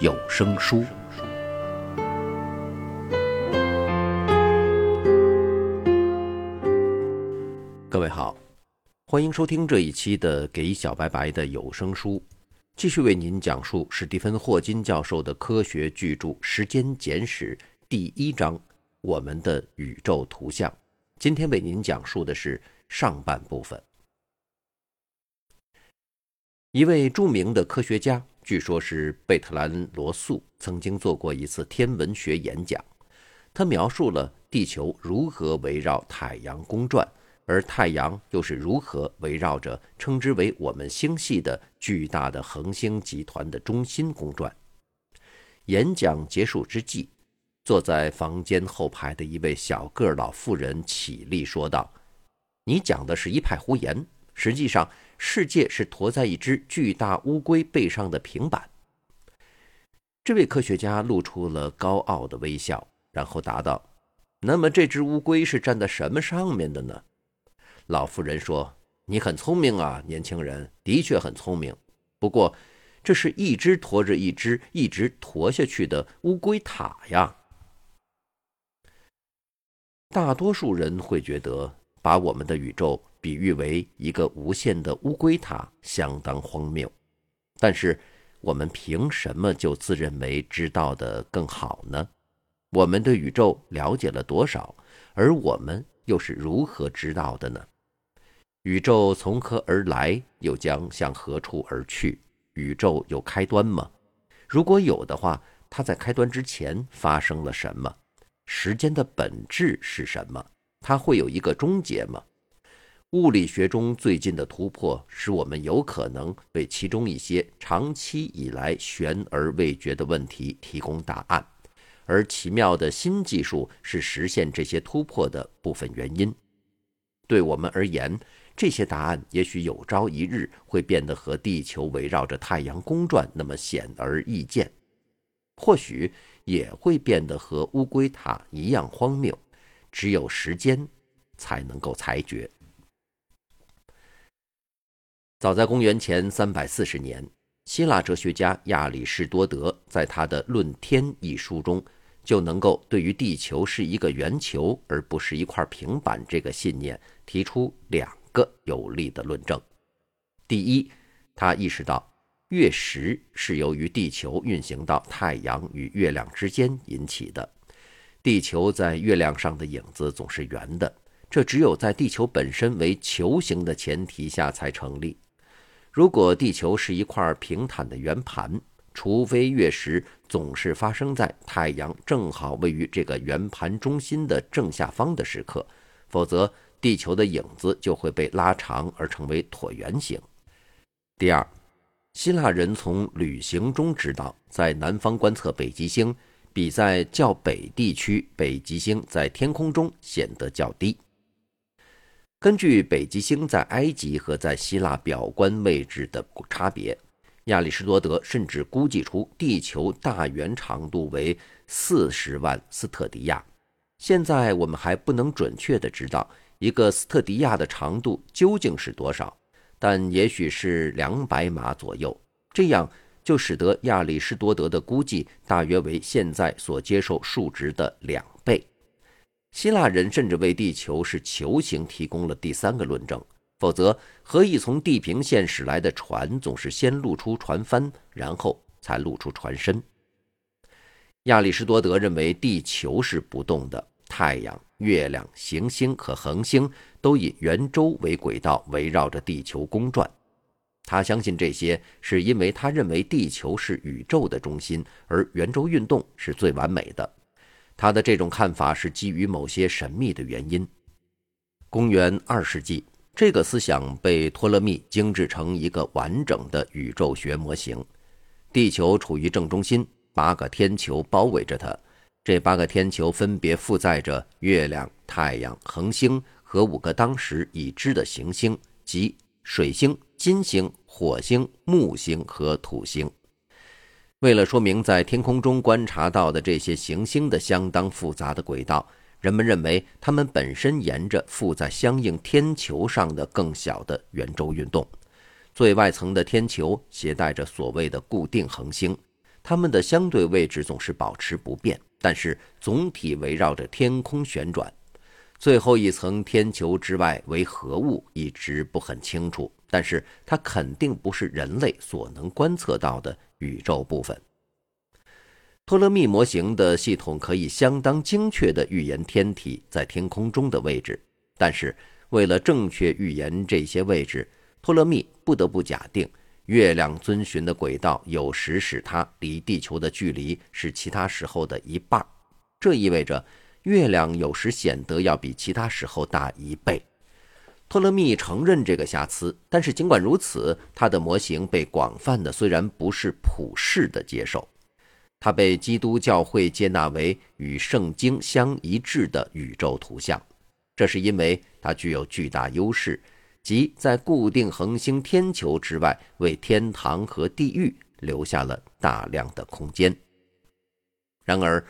有声书。各位好，欢迎收听这一期的给小白白的有声书，继续为您讲述史蒂芬·霍金教授的科学巨著《时间简史》第一章《我们的宇宙图像》。今天为您讲述的是上半部分。一位著名的科学家，据说是贝特兰·罗素，曾经做过一次天文学演讲。他描述了地球如何围绕太阳公转，而太阳又是如何围绕着称之为我们星系的巨大的恒星集团的中心公转。演讲结束之际，坐在房间后排的一位小个老妇人起立说道：“你讲的是一派胡言，实际上。”世界是驮在一只巨大乌龟背上的平板。这位科学家露出了高傲的微笑，然后答道：“那么这只乌龟是站在什么上面的呢？”老妇人说：“你很聪明啊，年轻人，的确很聪明。不过，这是一只驮着一只一直驮下去的乌龟塔呀。大多数人会觉得，把我们的宇宙。”比喻为一个无限的乌龟塔，相当荒谬。但是，我们凭什么就自认为知道的更好呢？我们对宇宙了解了多少？而我们又是如何知道的呢？宇宙从何而来，又将向何处而去？宇宙有开端吗？如果有的话，它在开端之前发生了什么？时间的本质是什么？它会有一个终结吗？物理学中最近的突破，使我们有可能为其中一些长期以来悬而未决的问题提供答案，而奇妙的新技术是实现这些突破的部分原因。对我们而言，这些答案也许有朝一日会变得和地球围绕着太阳公转那么显而易见，或许也会变得和乌龟塔一样荒谬。只有时间才能够裁决。早在公元前三百四十年，希腊哲学家亚里士多德在他的《论天》一书中，就能够对于地球是一个圆球而不是一块平板这个信念提出两个有力的论证。第一，他意识到月食是由于地球运行到太阳与月亮之间引起的，地球在月亮上的影子总是圆的，这只有在地球本身为球形的前提下才成立。如果地球是一块平坦的圆盘，除非月食总是发生在太阳正好位于这个圆盘中心的正下方的时刻，否则地球的影子就会被拉长而成为椭圆形。第二，希腊人从旅行中知道，在南方观测北极星，比在较北地区北极星在天空中显得较低。根据北极星在埃及和在希腊表观位置的差别，亚里士多德甚至估计出地球大圆长度为四十万斯特迪亚。现在我们还不能准确地知道一个斯特迪亚的长度究竟是多少，但也许是两百码左右。这样就使得亚里士多德的估计大约为现在所接受数值的两倍。希腊人甚至为地球是球形提供了第三个论证，否则何以从地平线驶来的船总是先露出船帆，然后才露出船身？亚里士多德认为地球是不动的，太阳、月亮、行星和恒星都以圆周为轨道围绕着地球公转。他相信这些是因为他认为地球是宇宙的中心，而圆周运动是最完美的。他的这种看法是基于某些神秘的原因。公元二世纪，这个思想被托勒密精制成一个完整的宇宙学模型。地球处于正中心，八个天球包围着它。这八个天球分别负载着月亮、太阳、恒星和五个当时已知的行星，即水星、金星、火星、木星和土星。为了说明在天空中观察到的这些行星的相当复杂的轨道，人们认为它们本身沿着附在相应天球上的更小的圆周运动。最外层的天球携带着所谓的固定恒星，它们的相对位置总是保持不变，但是总体围绕着天空旋转。最后一层天球之外为何物，一直不很清楚，但是它肯定不是人类所能观测到的宇宙部分。托勒密模型的系统可以相当精确地预言天体在天空中的位置，但是为了正确预言这些位置，托勒密不得不假定，月亮遵循的轨道有时使它离地球的距离是其他时候的一半。这意味着，月亮有时显得要比其他时候大一倍。托勒密承认这个瑕疵，但是尽管如此，他的模型被广泛的，虽然不是普世的接受。他被基督教会接纳为与圣经相一致的宇宙图像，这是因为它具有巨大优势。即在固定恒星天球之外，为天堂和地狱留下了大量的空间。然而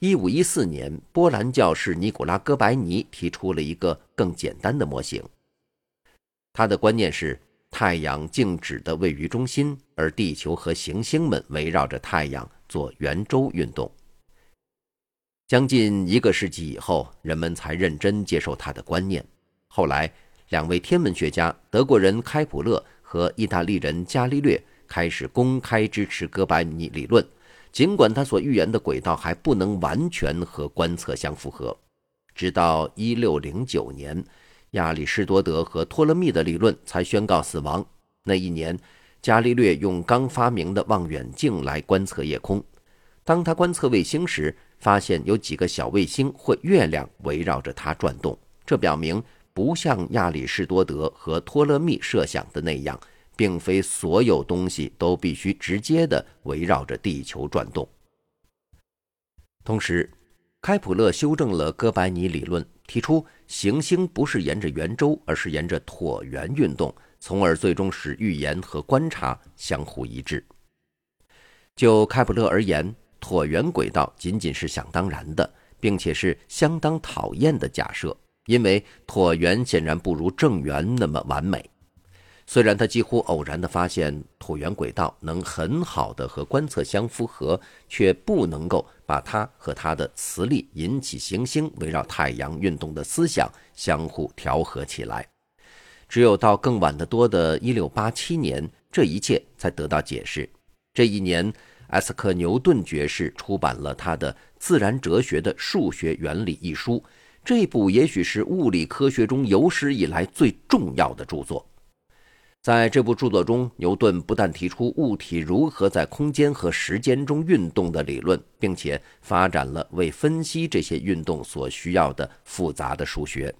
，1514年，波兰教士尼古拉·哥白尼提出了一个更简单的模型。他的观念是：太阳静止的位于中心，而地球和行星们围绕着太阳做圆周运动。将近一个世纪以后，人们才认真接受他的观念。后来，两位天文学家，德国人开普勒和意大利人伽利略开始公开支持哥白尼理论，尽管他所预言的轨道还不能完全和观测相符合。直到1609年，亚里士多德和托勒密的理论才宣告死亡。那一年，伽利略用刚发明的望远镜来观测夜空。当他观测卫星时，发现有几个小卫星或月亮围绕着它转动，这表明。不像亚里士多德和托勒密设想的那样，并非所有东西都必须直接的围绕着地球转动。同时，开普勒修正了哥白尼理论，提出行星不是沿着圆周，而是沿着椭圆运动，从而最终使预言和观察相互一致。就开普勒而言，椭圆轨道仅仅是想当然的，并且是相当讨厌的假设。因为椭圆显然不如正圆那么完美。虽然他几乎偶然地发现椭圆轨道能很好的和观测相符合，却不能够把它和他的磁力引起行星围绕太阳运动的思想相互调和起来。只有到更晚得多的1687年，这一切才得到解释。这一年，艾斯克牛顿爵士出版了他的《自然哲学的数学原理》一书。这部也许是物理科学中有史以来最重要的著作。在这部著作中，牛顿不但提出物体如何在空间和时间中运动的理论，并且发展了为分析这些运动所需要的复杂的数学。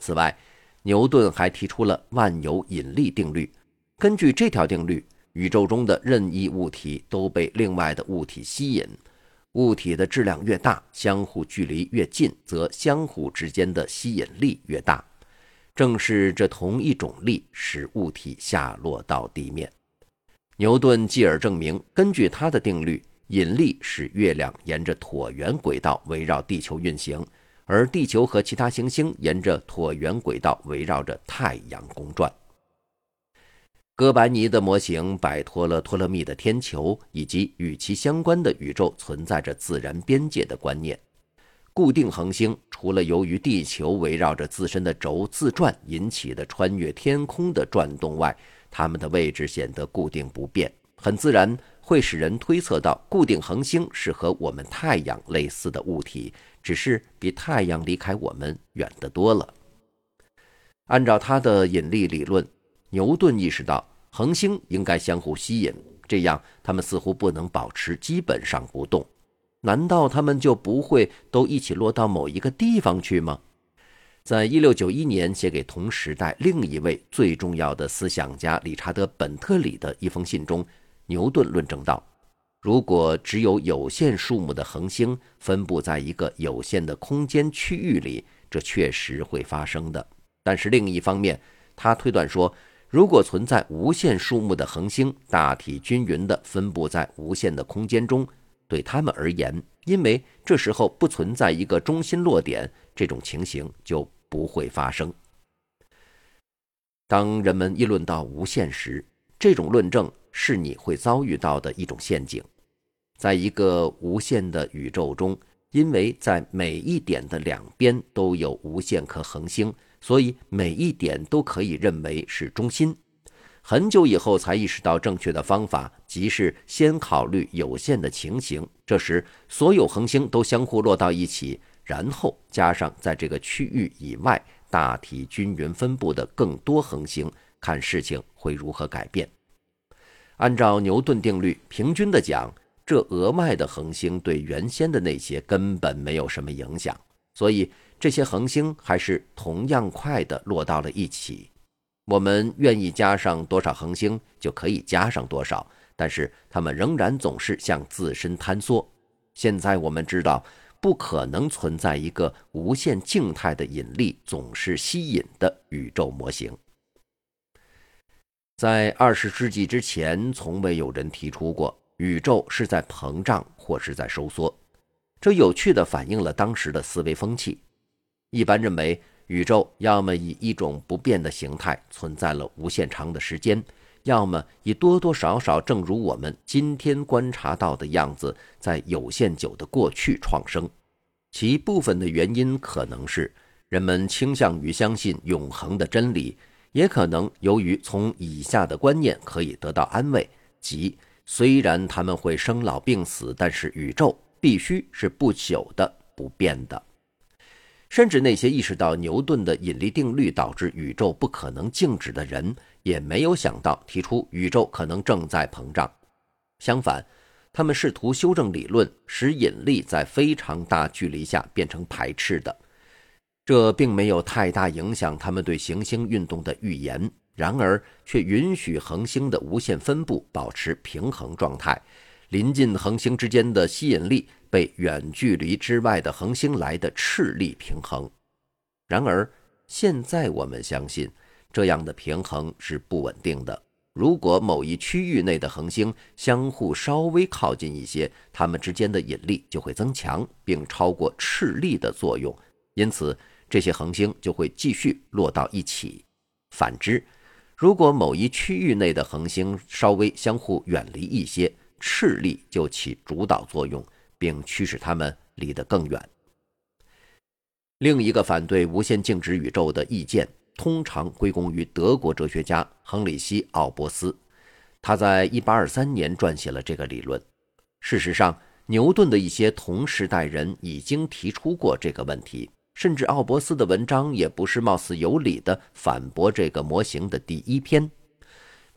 此外，牛顿还提出了万有引力定律。根据这条定律，宇宙中的任意物体都被另外的物体吸引。物体的质量越大，相互距离越近，则相互之间的吸引力越大。正是这同一种力使物体下落到地面。牛顿继而证明，根据他的定律，引力使月亮沿着椭圆轨道围绕地球运行，而地球和其他行星沿着椭圆轨道围绕着太阳公转。哥白尼的模型摆脱了托勒密的天球以及与其相关的宇宙存在着自然边界的观念。固定恒星除了由于地球围绕着自身的轴自转引起的穿越天空的转动外，它们的位置显得固定不变，很自然会使人推测到固定恒星是和我们太阳类似的物体，只是比太阳离开我们远得多了。按照他的引力理论，牛顿意识到。恒星应该相互吸引，这样它们似乎不能保持基本上不动。难道他们就不会都一起落到某一个地方去吗？在一六九一年写给同时代另一位最重要的思想家理查德·本特里的一封信中，牛顿论证道：如果只有有限数目的恒星分布在一个有限的空间区域里，这确实会发生的。但是另一方面，他推断说，如果存在无限数目的恒星大体均匀地分布在无限的空间中，对他们而言，因为这时候不存在一个中心落点，这种情形就不会发生。当人们议论到无限时，这种论证是你会遭遇到的一种陷阱。在一个无限的宇宙中，因为在每一点的两边都有无限颗恒星，所以每一点都可以认为是中心。很久以后才意识到正确的方法，即是先考虑有限的情形。这时，所有恒星都相互落到一起，然后加上在这个区域以外。大体均匀分布的更多恒星，看事情会如何改变。按照牛顿定律，平均的讲，这额外的恒星对原先的那些根本没有什么影响，所以这些恒星还是同样快的落到了一起。我们愿意加上多少恒星就可以加上多少，但是它们仍然总是向自身坍缩。现在我们知道。不可能存在一个无限静态的引力总是吸引的宇宙模型。在二十世纪之前，从未有人提出过宇宙是在膨胀或是在收缩。这有趣的反映了当时的思维风气。一般认为，宇宙要么以一种不变的形态存在了无限长的时间。要么以多多少少，正如我们今天观察到的样子，在有限久的过去创生，其部分的原因可能是人们倾向于相信永恒的真理，也可能由于从以下的观念可以得到安慰：即虽然他们会生老病死，但是宇宙必须是不朽的、不变的。甚至那些意识到牛顿的引力定律导致宇宙不可能静止的人。也没有想到提出宇宙可能正在膨胀，相反，他们试图修正理论，使引力在非常大距离下变成排斥的。这并没有太大影响他们对行星运动的预言，然而却允许恒星的无限分布保持平衡状态，临近恒星之间的吸引力被远距离之外的恒星来的斥力平衡。然而，现在我们相信。这样的平衡是不稳定的。如果某一区域内的恒星相互稍微靠近一些，它们之间的引力就会增强，并超过斥力的作用，因此这些恒星就会继续落到一起。反之，如果某一区域内的恒星稍微相互远离一些，斥力就起主导作用，并驱使它们离得更远。另一个反对无限静止宇宙的意见。通常归功于德国哲学家亨里希·奥伯斯，他在1823年撰写了这个理论。事实上，牛顿的一些同时代人已经提出过这个问题，甚至奥伯斯的文章也不是貌似有理的反驳这个模型的第一篇。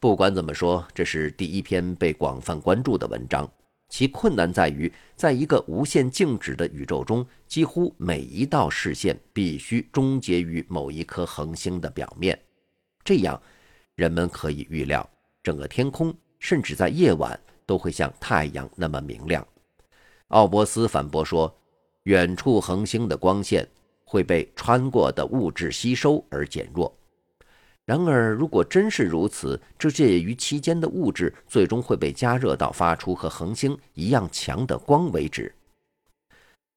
不管怎么说，这是第一篇被广泛关注的文章。其困难在于，在一个无限静止的宇宙中，几乎每一道视线必须终结于某一颗恒星的表面。这样，人们可以预料，整个天空甚至在夜晚都会像太阳那么明亮。奥伯斯反驳说，远处恒星的光线会被穿过的物质吸收而减弱。然而，如果真是如此，这介于期间的物质最终会被加热到发出和恒星一样强的光为止。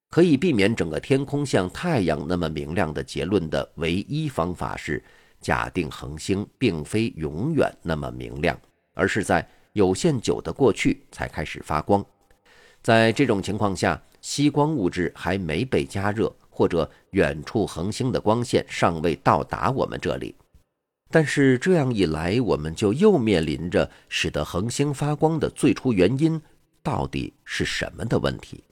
可以避免整个天空像太阳那么明亮的结论的唯一方法是，假定恒星并非永远那么明亮，而是在有限久的过去才开始发光。在这种情况下，吸光物质还没被加热，或者远处恒星的光线尚未到达我们这里。但是这样一来，我们就又面临着使得恒星发光的最初原因到底是什么的问题。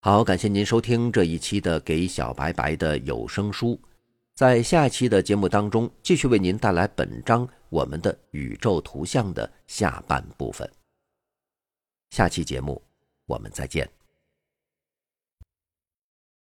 好，感谢您收听这一期的《给小白白的有声书》，在下期的节目当中，继续为您带来本章我们的宇宙图像的下半部分。下期节目，我们再见。